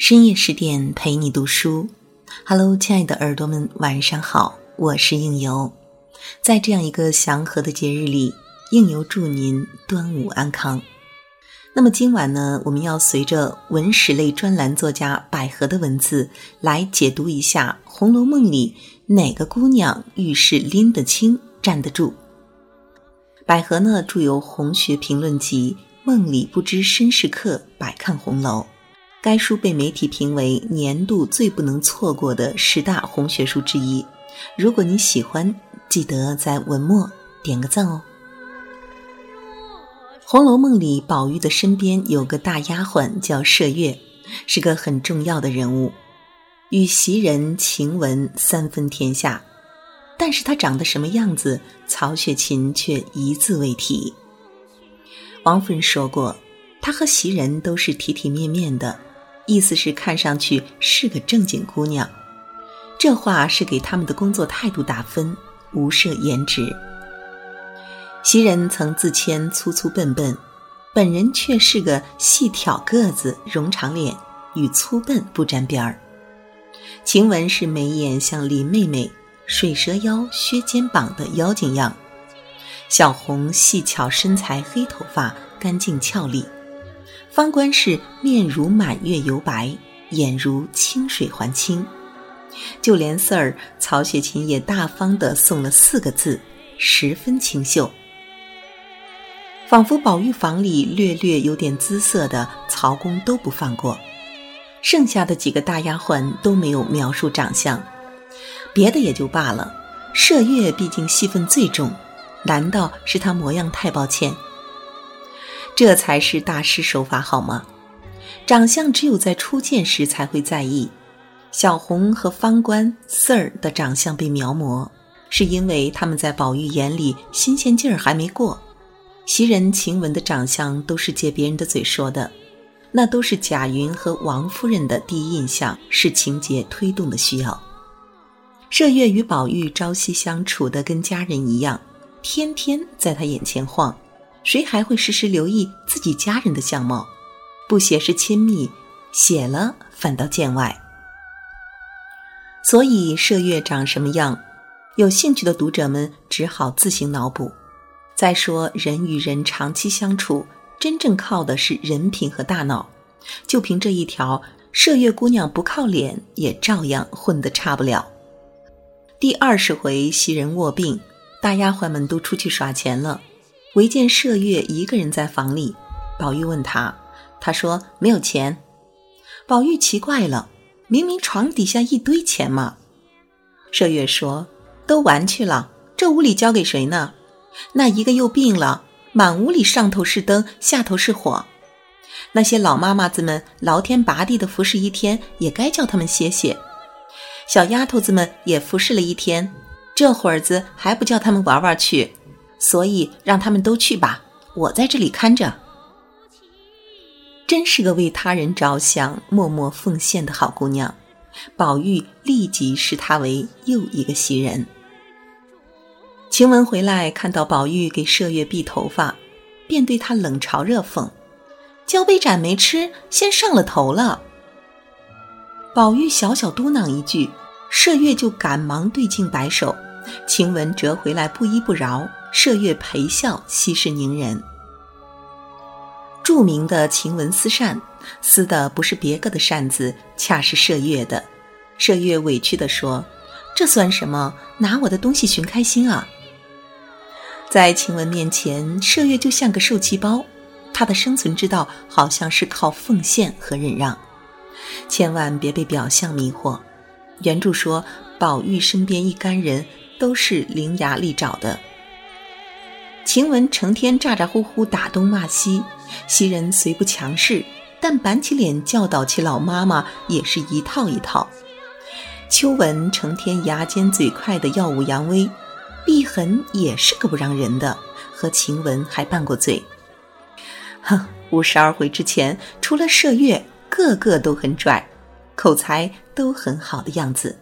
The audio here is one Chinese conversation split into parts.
深夜十点陪你读书，Hello，亲爱的耳朵们，晚上好，我是应由。在这样一个祥和的节日里，应由祝您端午安康。那么今晚呢，我们要随着文史类专栏作家百合的文字来解读一下《红楼梦》里哪个姑娘遇事拎得清、站得住。百合呢，著有红学评论集《梦里不知身是客，百看红楼》。该书被媒体评为年度最不能错过的十大红学书之一。如果你喜欢，记得在文末点个赞哦。《红楼梦》里，宝玉的身边有个大丫鬟叫麝月，是个很重要的人物，与袭人、晴雯三分天下。但是她长得什么样子，曹雪芹却一字未提。王夫人说过，她和袭人都是体体面面的。意思是看上去是个正经姑娘，这话是给他们的工作态度打分，无涉颜值。袭人曾自谦粗粗笨笨，本人却是个细挑个子、容长脸，与粗笨不沾边儿。晴雯是眉眼像林妹妹，水蛇腰、削肩膀的妖精样；小红细巧身材，黑头发，干净俏丽。方官是面如满月油白，眼如清水还清，就连四儿曹雪芹也大方地送了四个字：十分清秀。仿佛宝玉房里略略有点姿色的曹公都不放过，剩下的几个大丫鬟都没有描述长相，别的也就罢了，麝月毕竟戏份最重，难道是她模样太抱歉？这才是大师手法好吗？长相只有在初见时才会在意。小红和方官四儿的长相被描摹，是因为他们在宝玉眼里新鲜劲儿还没过。袭人、晴雯的长相都是借别人的嘴说的，那都是贾云和王夫人的第一印象，是情节推动的需要。麝月与宝玉朝夕相处的跟家人一样，天天在他眼前晃。谁还会时时留意自己家人的相貌？不写是亲密，写了反倒见外。所以麝月长什么样，有兴趣的读者们只好自行脑补。再说人与人长期相处，真正靠的是人品和大脑。就凭这一条，麝月姑娘不靠脸，也照样混得差不了。第二十回，袭人卧病，大丫鬟们都出去耍钱了。唯见麝月一个人在房里，宝玉问他，他说没有钱。宝玉奇怪了，明明床底下一堆钱嘛。麝月说，都玩去了，这屋里交给谁呢？那一个又病了，满屋里上头是灯，下头是火。那些老妈妈子们劳天拔地的服侍一天，也该叫他们歇歇。小丫头子们也服侍了一天，这会儿子还不叫他们玩玩去？所以让他们都去吧，我在这里看着。真是个为他人着想、默默奉献的好姑娘。宝玉立即视她为又一个袭人。晴雯回来看到宝玉给麝月篦头发，便对他冷嘲热讽：“交杯盏没吃，先上了头了。”宝玉小小嘟囔一句，麝月就赶忙对镜摆手。晴雯折回来不依不饶。麝月陪笑，息事宁人。著名的晴雯撕扇，撕的不是别个的扇子，恰是麝月的。麝月委屈地说：“这算什么？拿我的东西寻开心啊！”在晴雯面前，麝月就像个受气包。他的生存之道，好像是靠奉献和忍让。千万别被表象迷惑。原著说，宝玉身边一干人都是伶牙俐爪的。晴雯成天咋咋呼呼打东骂西，袭人虽不强势，但板起脸教导起老妈妈也是一套一套。秋纹成天牙尖嘴快的耀武扬威，碧痕也是个不让人的，和晴雯还拌过嘴。哼，五十二回之前，除了麝月，个个都很拽，口才都很好的样子。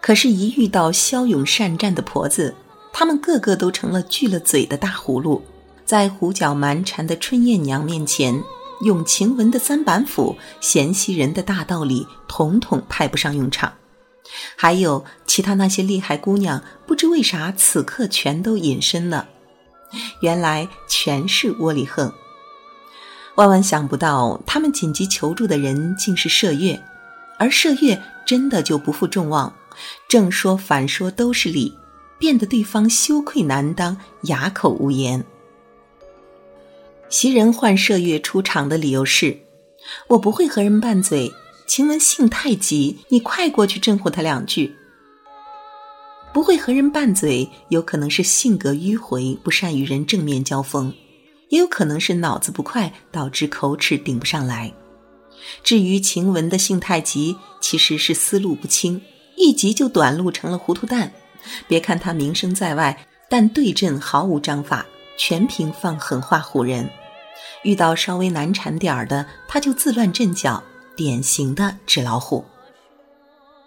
可是，一遇到骁勇善战的婆子。他们个个都成了锯了嘴的大葫芦，在胡搅蛮缠的春燕娘面前，用晴雯的三板斧、贤袭人的大道理，统统派不上用场。还有其他那些厉害姑娘，不知为啥此刻全都隐身了。原来全是窝里横。万万想不到，他们紧急求助的人竟是麝月，而麝月真的就不负众望，正说反说都是理，变得对方羞愧难当，哑口无言。袭人唤麝月出场的理由是：“我不会和人拌嘴，晴雯性太急，你快过去镇唬他两句。”不会和人拌嘴，有可能是性格迂回，不善与人正面交锋，也有可能是脑子不快，导致口齿顶不上来。至于晴雯的性太急，其实是思路不清，一急就短路成了糊涂蛋。别看他名声在外，但对阵毫无章法，全凭放狠话唬人。遇到稍微难缠点儿的，他就自乱阵脚，典型的纸老虎。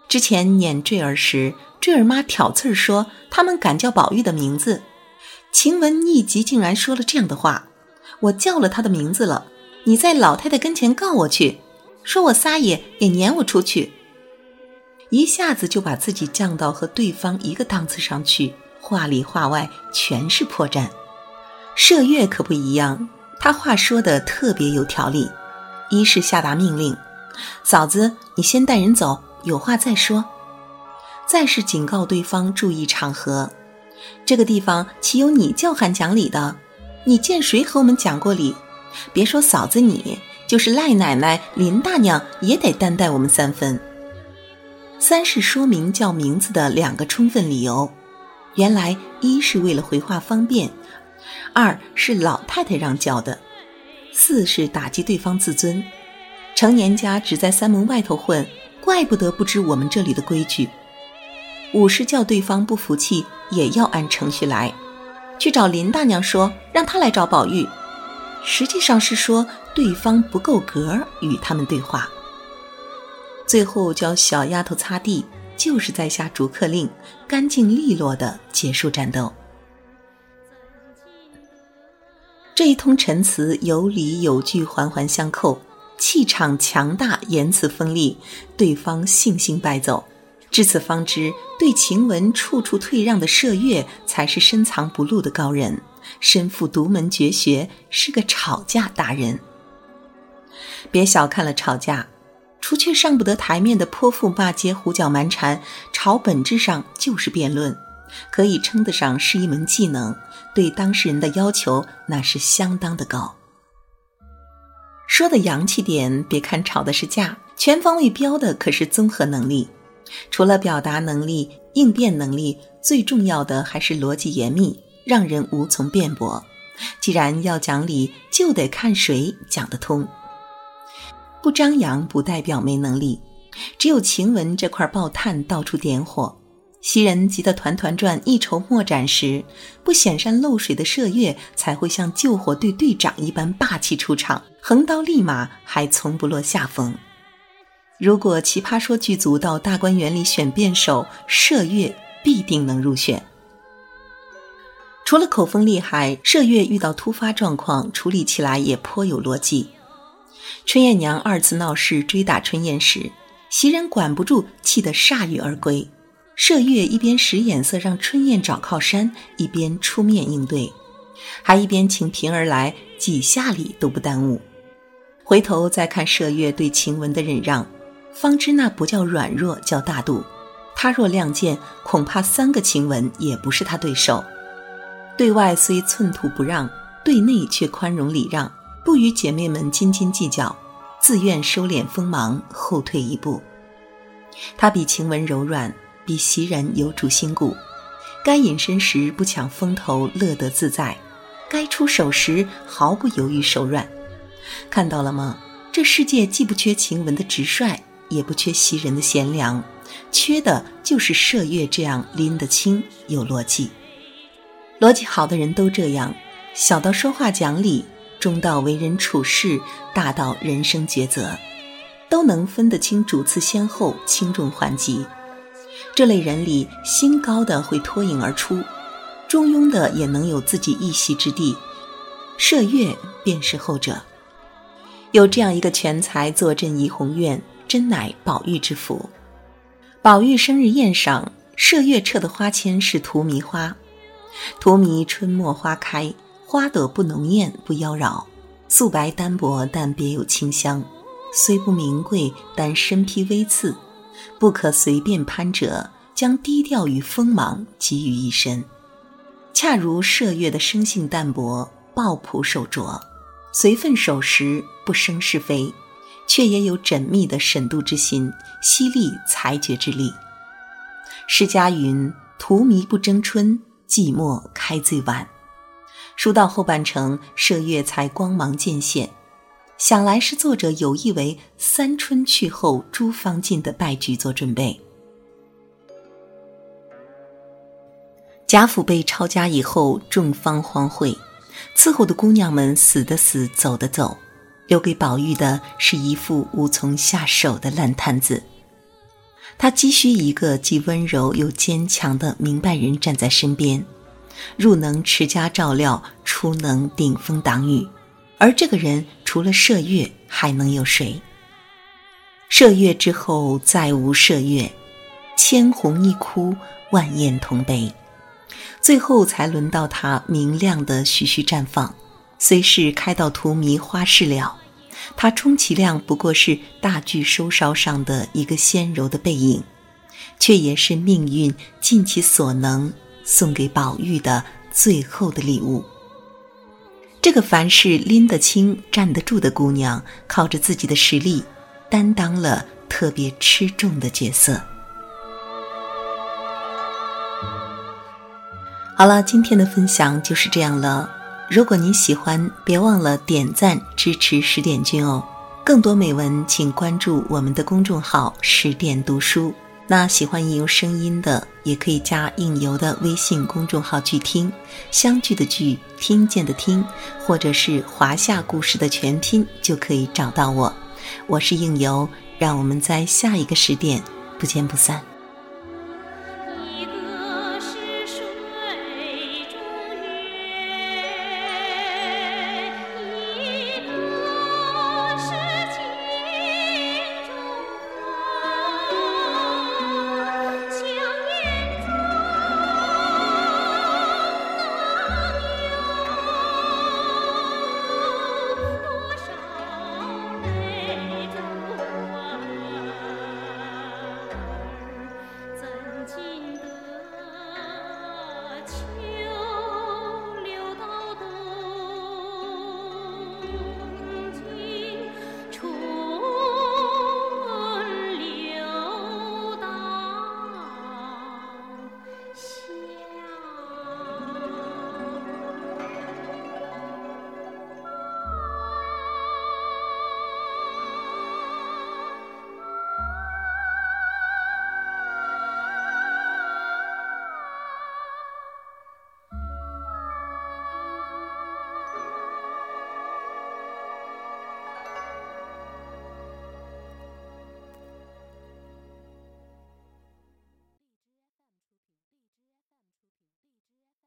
之前撵坠儿时，坠儿妈挑刺儿说他们敢叫宝玉的名字，晴雯一急竟然说了这样的话：“我叫了他的名字了，你在老太太跟前告我去，说我撒野也撵我出去。”一下子就把自己降到和对方一个档次上去，话里话外全是破绽。麝月可不一样。他话说的特别有条理，一是下达命令，嫂子你先带人走，有话再说；再是警告对方注意场合，这个地方岂有你叫喊讲理的？你见谁和我们讲过理？别说嫂子你，就是赖奶奶、林大娘也得担待我们三分。三是说明叫名字的两个充分理由，原来一是为了回话方便。二是老太太让叫的，四是打击对方自尊。成年家只在三门外头混，怪不得不知我们这里的规矩。五是叫对方不服气，也要按程序来，去找林大娘说，让她来找宝玉。实际上是说对方不够格与他们对话。最后教小丫头擦地，就是在下逐客令，干净利落的结束战斗。这一通陈词有理有据，环环相扣，气场强大，言辞锋利，对方悻悻败走。至此方知，对晴雯处处退让的麝月才是深藏不露的高人，身负独门绝学，是个吵架达人。别小看了吵架，除却上不得台面的泼妇骂街、胡搅蛮缠，吵本质上就是辩论。可以称得上是一门技能，对当事人的要求那是相当的高。说的洋气点，别看吵的是架，全方位标的可是综合能力。除了表达能力、应变能力，最重要的还是逻辑严密，让人无从辩驳。既然要讲理，就得看谁讲得通。不张扬不代表没能力，只有晴雯这块爆炭到处点火。袭人急得团团转、一筹莫展时，不显山露水的麝月才会像救火队队长一般霸气出场，横刀立马，还从不落下风。如果《奇葩说》剧组到大观园里选辩手，麝月必定能入选。除了口风厉害，麝月遇到突发状况处理起来也颇有逻辑。春燕娘二次闹事追打春燕时，袭人管不住，气得铩羽而归。麝月一边使眼色让春燕找靠山，一边出面应对，还一边请平儿来，几下里都不耽误。回头再看麝月对晴雯的忍让，方知那不叫软弱，叫大度。他若亮剑，恐怕三个晴雯也不是他对手。对外虽寸土不让，对内却宽容礼让，不与姐妹们斤斤计较，自愿收敛锋芒，后退一步。他比晴雯柔软。比袭人有主心骨，该隐身时不抢风头，乐得自在；该出手时毫不犹豫，手软。看到了吗？这世界既不缺晴雯的直率，也不缺袭人的贤良，缺的就是麝月这样拎得清、有逻辑。逻辑好的人都这样，小到说话讲理，中到为人处事，大到人生抉择，都能分得清主次先后、轻重缓急。这类人里，心高的会脱颖而出，中庸的也能有自己一席之地。麝月便是后者。有这样一个全才坐镇怡红院，真乃宝玉之福。宝玉生日宴上，麝月撤的花签是荼蘼花。荼蘼春末花开，花朵不浓艳不妖娆，素白单薄，但别有清香。虽不名贵，但身披微刺，不可随便攀折，将低调与锋芒集于一身。恰如麝月的生性淡薄，抱朴守拙。随份守时，不生是非，却也有缜密的审度之心，犀利裁决之力。诗家云：“荼蘼不争春，寂寞开最晚。”书到后半程，麝月才光芒渐现，想来是作者有意为“三春去后诸芳尽”的败局做准备。贾府被抄家以后，众芳荒废。伺候的姑娘们死的死，走的走，留给宝玉的是一副无从下手的烂摊子。他急需一个既温柔又坚强的明白人站在身边，入能持家照料，出能顶风挡雨。而这个人除了麝月，还能有谁？麝月之后再无麝月，千红一哭，万艳同悲。最后才轮到他明亮的徐徐绽放，虽是开到荼蘼花事了，他充其量不过是大炬收梢上的一个纤柔的背影，却也是命运尽其所能送给宝玉的最后的礼物。这个凡事拎得清、站得住的姑娘，靠着自己的实力，担当了特别吃重的角色。好了，今天的分享就是这样了。如果您喜欢，别忘了点赞支持十点君哦。更多美文，请关注我们的公众号“十点读书”。那喜欢应由声音的，也可以加应由的微信公众号“去听”，相聚的聚，听见的听，或者是华夏故事的全拼，就可以找到我。我是应由，让我们在下一个十点不见不散。